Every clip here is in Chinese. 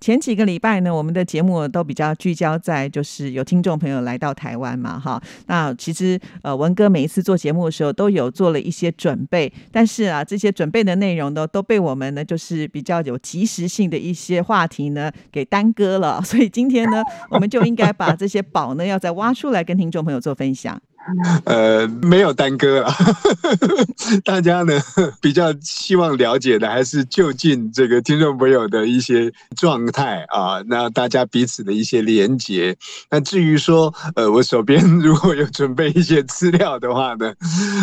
前几个礼拜呢，我们的节目都比较聚焦在就是有听众朋友来到台湾嘛，哈。那其实呃，文哥每一次做节目的时候都有做了一些准备，但是啊，这些准备的内容呢都被我们呢就是比较有及时性的一些话题呢给耽搁了，所以今天呢，我们就应该把这些宝呢要再挖出来跟听众朋友做分享。呃，没有耽搁了，大家呢比较希望了解的还是就近这个听众朋友的一些状态啊，那大家彼此的一些连接。那至于说，呃，我手边 如果有准备一些资料的话呢，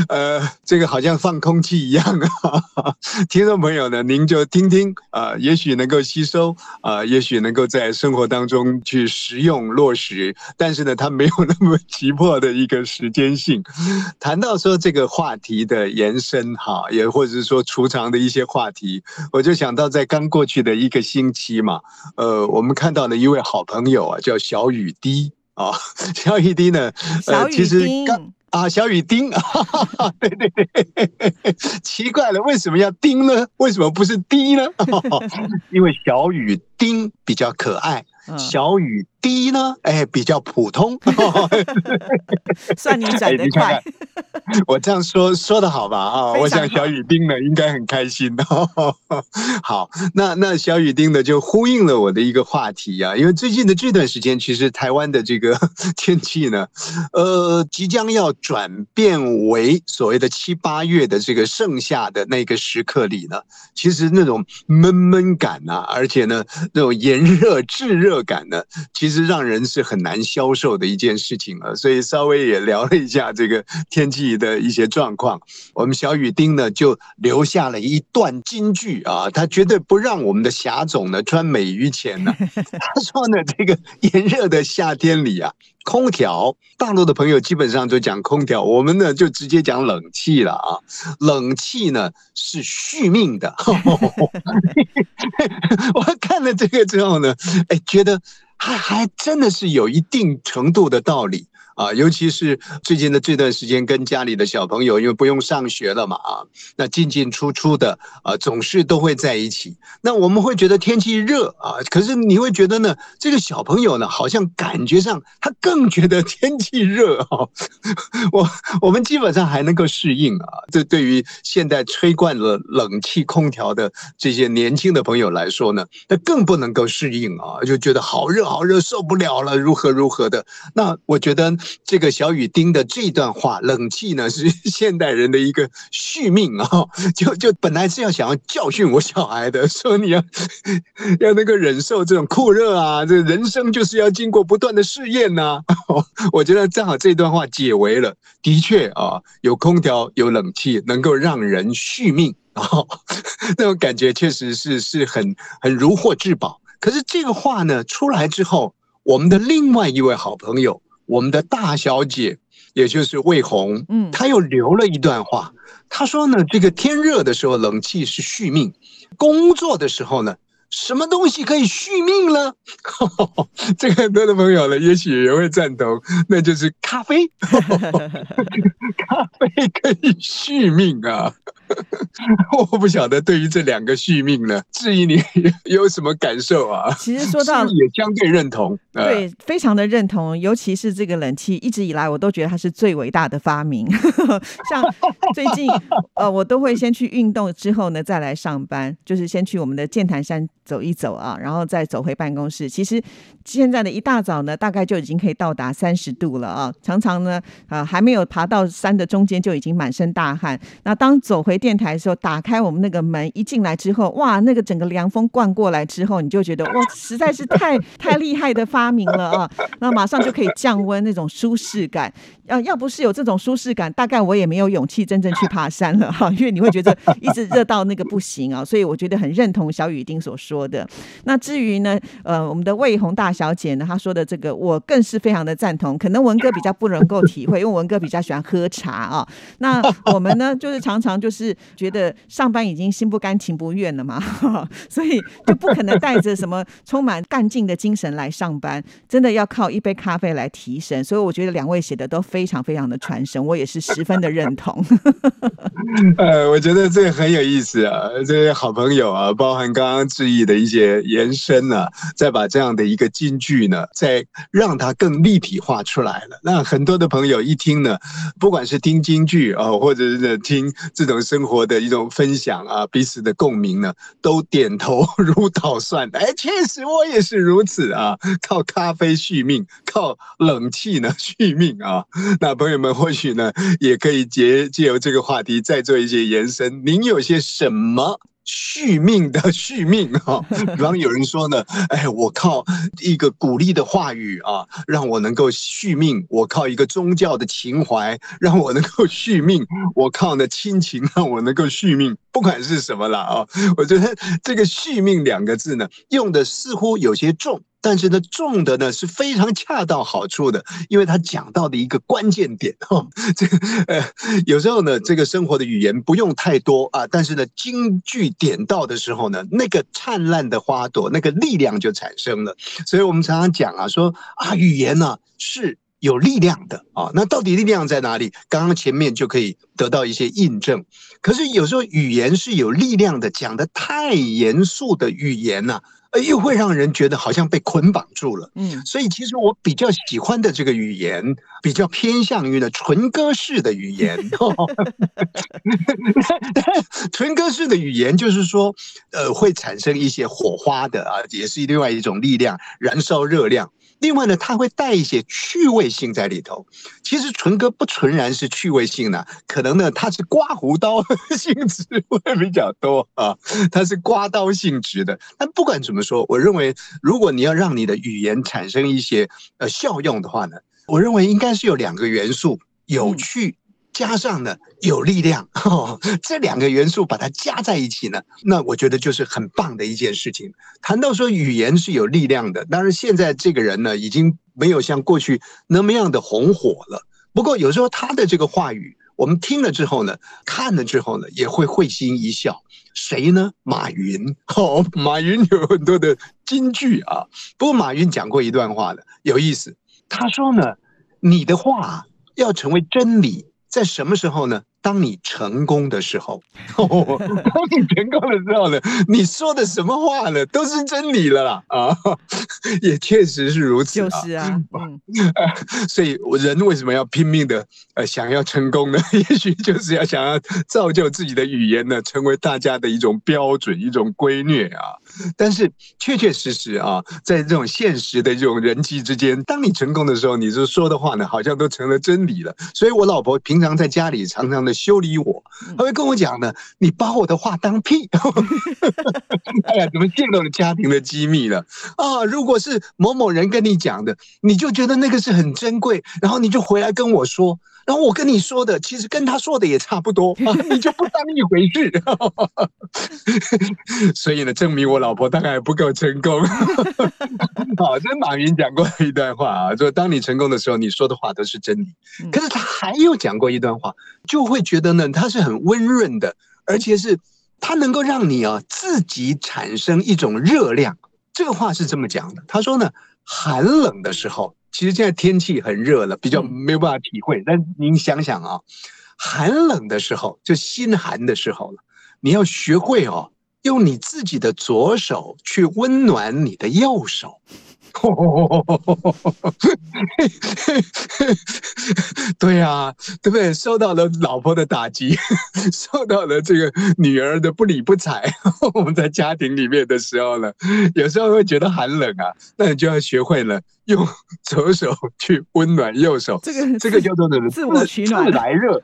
呃，这个好像放空气一样啊，听众朋友呢，您就听听啊，也许能够吸收啊，也许能够在生活当中去实用落实，但是呢，它没有那么急迫的一个时。坚信，谈到说这个话题的延伸，哈，也或者是说储藏的一些话题，我就想到在刚过去的一个星期嘛，呃，我们看到了一位好朋友啊，叫小雨滴啊，小雨滴呢，呃，其实刚啊，小雨丁，对对对，奇怪了，为什么要丁呢？为什么不是滴呢？因为小雨丁比较可爱，小雨。滴呢，哎，比较普通，算你转得快。我这样说说的好吧？啊，我想小雨丁呢应该很开心的。好，那那小雨丁呢就呼应了我的一个话题啊，因为最近的这段时间，其实台湾的这个天气呢，呃，即将要转变为所谓的七八月的这个盛夏的那个时刻里呢，其实那种闷闷感啊，而且呢那种炎热炙热感呢，其实。让人是很难消受的一件事情了，所以稍微也聊了一下这个天气的一些状况。我们小雨丁呢就留下了一段金句啊，他绝对不让我们的霞总呢穿美于前呢。他说呢，这个炎热的夏天里啊，空调，大陆的朋友基本上就讲空调，我们呢就直接讲冷气了啊。冷气呢是续命的。我看了这个之后呢，哎，觉得。还还真的是有一定程度的道理。啊，尤其是最近的这段时间，跟家里的小朋友，因为不用上学了嘛，啊，那进进出出的，啊，总是都会在一起。那我们会觉得天气热啊，可是你会觉得呢，这个小朋友呢，好像感觉上他更觉得天气热啊。我我们基本上还能够适应啊，这对于现在吹惯了冷气空调的这些年轻的朋友来说呢，那更不能够适应啊，就觉得好热好热，受不了了，如何如何的。那我觉得。这个小雨丁的这段话，冷气呢是现代人的一个续命啊！就就本来是要想要教训我小孩的，说你要要那个忍受这种酷热啊，这人生就是要经过不断的试验呐。我觉得正好这段话解围了，的确啊，有空调有冷气能够让人续命啊，那种感觉确实是是很很如获至宝。可是这个话呢出来之后，我们的另外一位好朋友。我们的大小姐，也就是魏红，嗯，她又留了一段话。她说呢，这个天热的时候，冷气是续命；工作的时候呢，什么东西可以续命呢？这个很多的朋友呢，也许也会赞同，那就是咖啡。咖啡可以续命啊！我不晓得对于这两个续命呢，质疑你有什么感受啊？其实说到也相对认同，对，非常的认同。尤其是这个冷气，一直以来我都觉得它是最伟大的发明。像最近呃，我都会先去运动之后呢，再来上班，就是先去我们的剑潭山走一走啊，然后再走回办公室。其实现在的一大早呢，大概就已经可以到达三十度了啊，常常呢，呃，还没有爬到山的中间就已经满身大汗。那当走回电台的时候，打开我们那个门一进来之后，哇，那个整个凉风灌过来之后，你就觉得哇，实在是太 太厉害的发明了啊！那马上就可以降温，那种舒适感。要要不是有这种舒适感，大概我也没有勇气真正去爬山了哈，因为你会觉得一直热到那个不行啊。所以我觉得很认同小雨丁所说的。那至于呢，呃，我们的魏红大小姐呢，她说的这个，我更是非常的赞同。可能文哥比较不能够体会，因为文哥比较喜欢喝茶啊。那我们呢，就是常常就是觉得上班已经心不甘情不愿了嘛，所以就不可能带着什么充满干劲的精神来上班，真的要靠一杯咖啡来提神。所以我觉得两位写的都。非常非常的传神，我也是十分的认同。呃，我觉得这个很有意思啊，这些好朋友啊，包含刚刚致意的一些延伸呢，再把这样的一个金句呢，再让它更立体化出来了。那很多的朋友一听呢，不管是听京剧啊，或者是听这种生活的一种分享啊，彼此的共鸣呢，都点头 如捣蒜。哎，确实我也是如此啊，靠咖啡续命，靠冷气呢续命啊。那朋友们或许呢，也可以借借由这个话题再做一些延伸。您有些什么续命的续命啊？比方有人说呢，哎，我靠一个鼓励的话语啊，让我能够续命；我靠一个宗教的情怀，让我能够续命；我靠呢亲情，让我能够续命。不管是什么了啊，我觉得这个续命两个字呢，用的似乎有些重。但是呢，重的呢是非常恰到好处的，因为他讲到的一个关键点哈，这个呃，有时候呢，这个生活的语言不用太多啊，但是呢，京剧点到的时候呢，那个灿烂的花朵，那个力量就产生了。所以我们常常讲啊，说啊，语言呢是有力量的啊，那到底力量在哪里？刚刚前面就可以得到一些印证。可是有时候语言是有力量的，讲的太严肃的语言呢。又会让人觉得好像被捆绑住了，嗯，所以其实我比较喜欢的这个语言，比较偏向于呢纯歌式的语言。纯歌式的语言就是说，呃，会产生一些火花的啊，也是另外一种力量，燃烧热量。另外呢，它会带一些趣味性在里头。其实纯歌不纯然是趣味性呢，可能呢它是刮胡刀性质会比较多啊，它是刮刀性质的。但不管怎么说，我认为如果你要让你的语言产生一些呃效用的话呢，我认为应该是有两个元素：有趣。加上呢有力量，这两个元素把它加在一起呢，那我觉得就是很棒的一件事情。谈到说语言是有力量的，当然现在这个人呢已经没有像过去那么样的红火了。不过有时候他的这个话语，我们听了之后呢，看了之后呢，也会会心一笑。谁呢？马云。哦，马云有很多的金句啊。不过马云讲过一段话的，有意思。他说呢，你的话要成为真理。在什么时候呢？当你成功的时候，当你成功的时候呢？你说的什么话呢？都是真理了啦！啊，也确实是如此。就是啊，嗯，所以人为什么要拼命的呃想要成功呢？也许就是要想要造就自己的语言呢，成为大家的一种标准、一种规律啊。但是确确实实啊，在这种现实的这种人际之间，当你成功的时候，你就说的话呢，好像都成了真理了。所以我老婆平常在家里常常的修理我，她会跟我讲呢：“你把我的话当屁！” 哎呀，怎么泄露了家庭的机密了啊？如果是某某人跟你讲的，你就觉得那个是很珍贵，然后你就回来跟我说。然后我跟你说的，其实跟他说的也差不多，你就不当一回事。所以呢，证明我老婆大概不够成功。好，这马云讲过一段话啊，说当你成功的时候，你说的话都是真理。可是他还有讲过一段话，就会觉得呢，他是很温润的，而且是他能够让你啊自己产生一种热量。这个话是这么讲的，他说呢，寒冷的时候。其实现在天气很热了，比较没有办法体会。但您想想啊，寒冷的时候，就心寒的时候了，你要学会哦，用你自己的左手去温暖你的右手。对呀，对不对？受到了老婆的打击，受到了这个女儿的不理不睬。我们在家庭里面的时候呢，有时候会觉得寒冷啊，那你就要学会了用左手去温暖右手。这个这个叫做自我取暖，自来热。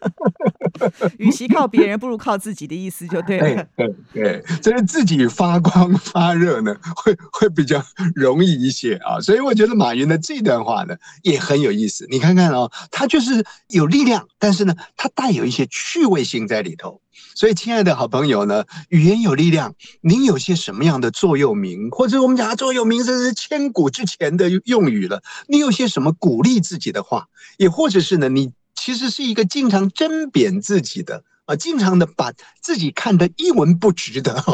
与其靠别人，不如靠自己的意思就对了。对对，就是自己发光发热呢，会会比较容易一些啊。所以我觉得马云的这段话呢也很有意思。你看看哦，他就是有力量，但是呢，他带有一些趣味性在里头。所以，亲爱的好朋友呢，语言有力量。您有些什么样的座右铭，或者我们讲座右铭，这是千古之前的用语了。你有些什么鼓励自己的话，也或者是呢，你。其实是一个经常针砭自己的啊，经常的把自己看得一文不值的，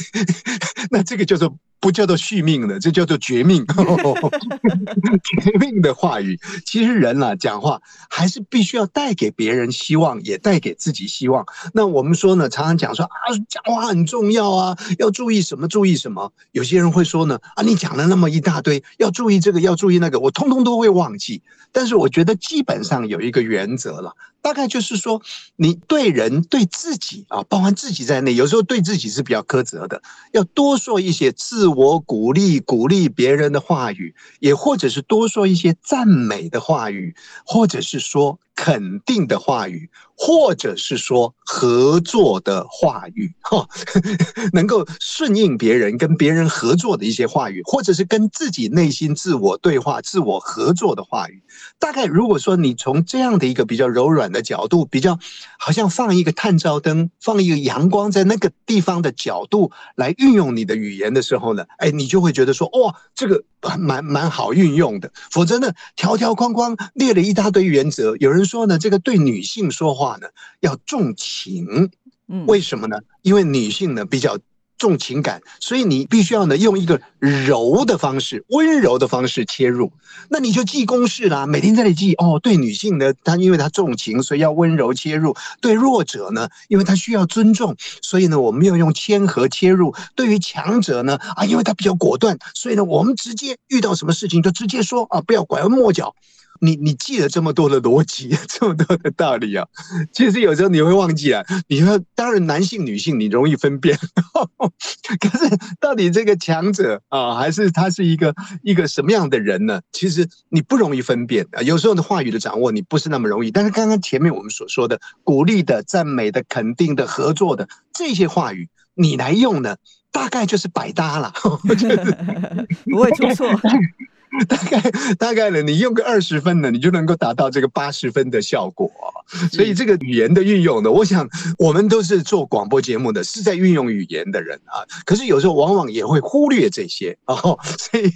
那这个叫做。不叫做续命的，这叫做绝命。绝命的话语，其实人啊讲话还是必须要带给别人希望，也带给自己希望。那我们说呢，常常讲说啊，讲话很重要啊，要注意什么，注意什么。有些人会说呢，啊，你讲了那么一大堆，要注意这个，要注意那个，我通通都会忘记。但是我觉得基本上有一个原则了。大概就是说，你对人对自己啊，包含自己在内，有时候对自己是比较苛责的，要多说一些自我鼓励、鼓励别人的话语，也或者是多说一些赞美的话语，或者是说。肯定的话语，或者是说合作的话语，哈，能够顺应别人、跟别人合作的一些话语，或者是跟自己内心自我对话、自我合作的话语。大概如果说你从这样的一个比较柔软的角度，比较好像放一个探照灯、放一个阳光在那个地方的角度来运用你的语言的时候呢，哎，你就会觉得说，哇，这个蛮蛮好运用的。否则呢，条条框框列了一大堆原则，有人。说呢，这个对女性说话呢要重情，嗯，为什么呢？因为女性呢比较重情感，所以你必须要呢用一个柔的方式、温柔的方式切入。那你就记公式啦，每天在里记哦。对女性呢，她因为她重情，所以要温柔切入；对弱者呢，因为她需要尊重，所以呢我们要用谦和切入；对于强者呢，啊，因为他比较果断，所以呢我们直接遇到什么事情就直接说啊，不要拐弯抹角。你你记了这么多的逻辑，这么多的道理啊，其实有时候你会忘记啊。你说，当然男性、女性你容易分辨，可是到底这个强者啊，还是他是一个一个什么样的人呢？其实你不容易分辨啊。有时候的话语的掌握你不是那么容易，但是刚刚前面我们所说的鼓励的、赞美的、肯定的、合作的这些话语，你来用呢，大概就是百搭了，不会出错。大概大概呢，你用个二十分呢，你就能够达到这个八十分的效果。所以这个语言的运用呢，我想我们都是做广播节目的，是在运用语言的人啊。可是有时候往往也会忽略这些哦，所以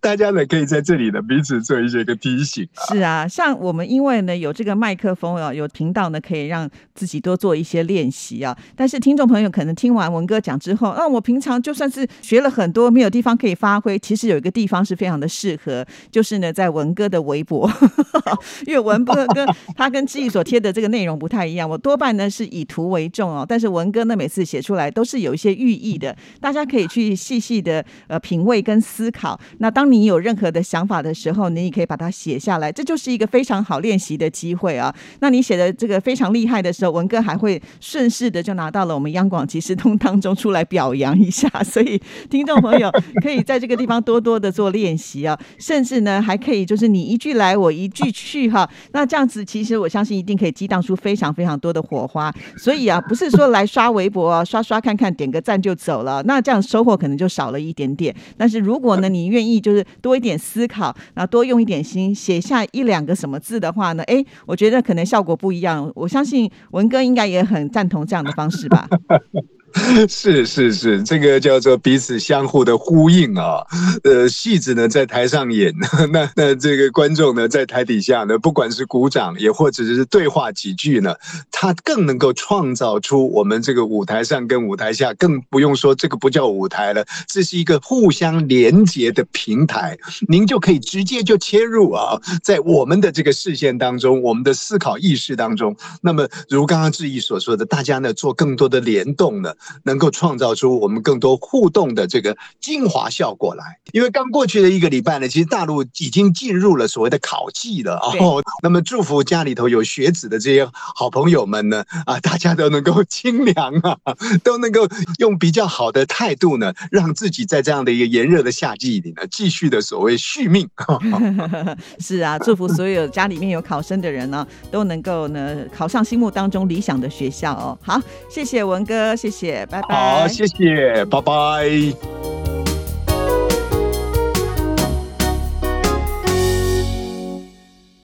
大家呢可以在这里呢彼此做一些个提醒。是啊，像我们因为呢有这个麦克风啊，有频道呢，可以让自己多做一些练习啊。但是听众朋友可能听完文哥讲之后，啊，我平常就算是学了很多，没有地方可以发挥，其实有一个地方是非常的适合，就是呢在文哥的微博，因为文哥跟他跟志毅所。贴的这个内容不太一样，我多半呢是以图为重哦。但是文哥呢，每次写出来都是有一些寓意的，大家可以去细细的呃品味跟思考。那当你有任何的想法的时候，你也可以把它写下来，这就是一个非常好练习的机会啊。那你写的这个非常厉害的时候，文哥还会顺势的就拿到了我们央广即时通当中出来表扬一下。所以听众朋友可以在这个地方多多的做练习啊，甚至呢还可以就是你一句来我一句去哈。那这样子其实我相信一定可以。激荡出非常非常多的火花，所以啊，不是说来刷微博啊，刷刷看看，点个赞就走了，那这样收获可能就少了一点点。但是如果呢，你愿意就是多一点思考，然后多用一点心，写下一两个什么字的话呢，哎，我觉得可能效果不一样。我相信文哥应该也很赞同这样的方式吧。是是是，这个叫做彼此相互的呼应啊。呃，戏子呢在台上演，那那这个观众呢在台底下呢，不管是鼓掌也或者是对话几句呢，他更能够创造出我们这个舞台上跟舞台下，更不用说这个不叫舞台了，这是一个互相连接的平台。您就可以直接就切入啊，在我们的这个视线当中，我们的思考意识当中。那么如刚刚志毅所说的，大家呢做更多的联动呢。能够创造出我们更多互动的这个精华效果来。因为刚过去的一个礼拜呢，其实大陆已经进入了所谓的考季了哦。那么祝福家里头有学子的这些好朋友们呢，啊，大家都能够清凉啊，都能够用比较好的态度呢，让自己在这样的一个炎热的夏季里呢，继续的所谓续命。是啊，祝福所有家里面有考生的人呢，都能够呢考上心目当中理想的学校哦。好，谢谢文哥，谢谢好，谢谢，拜拜。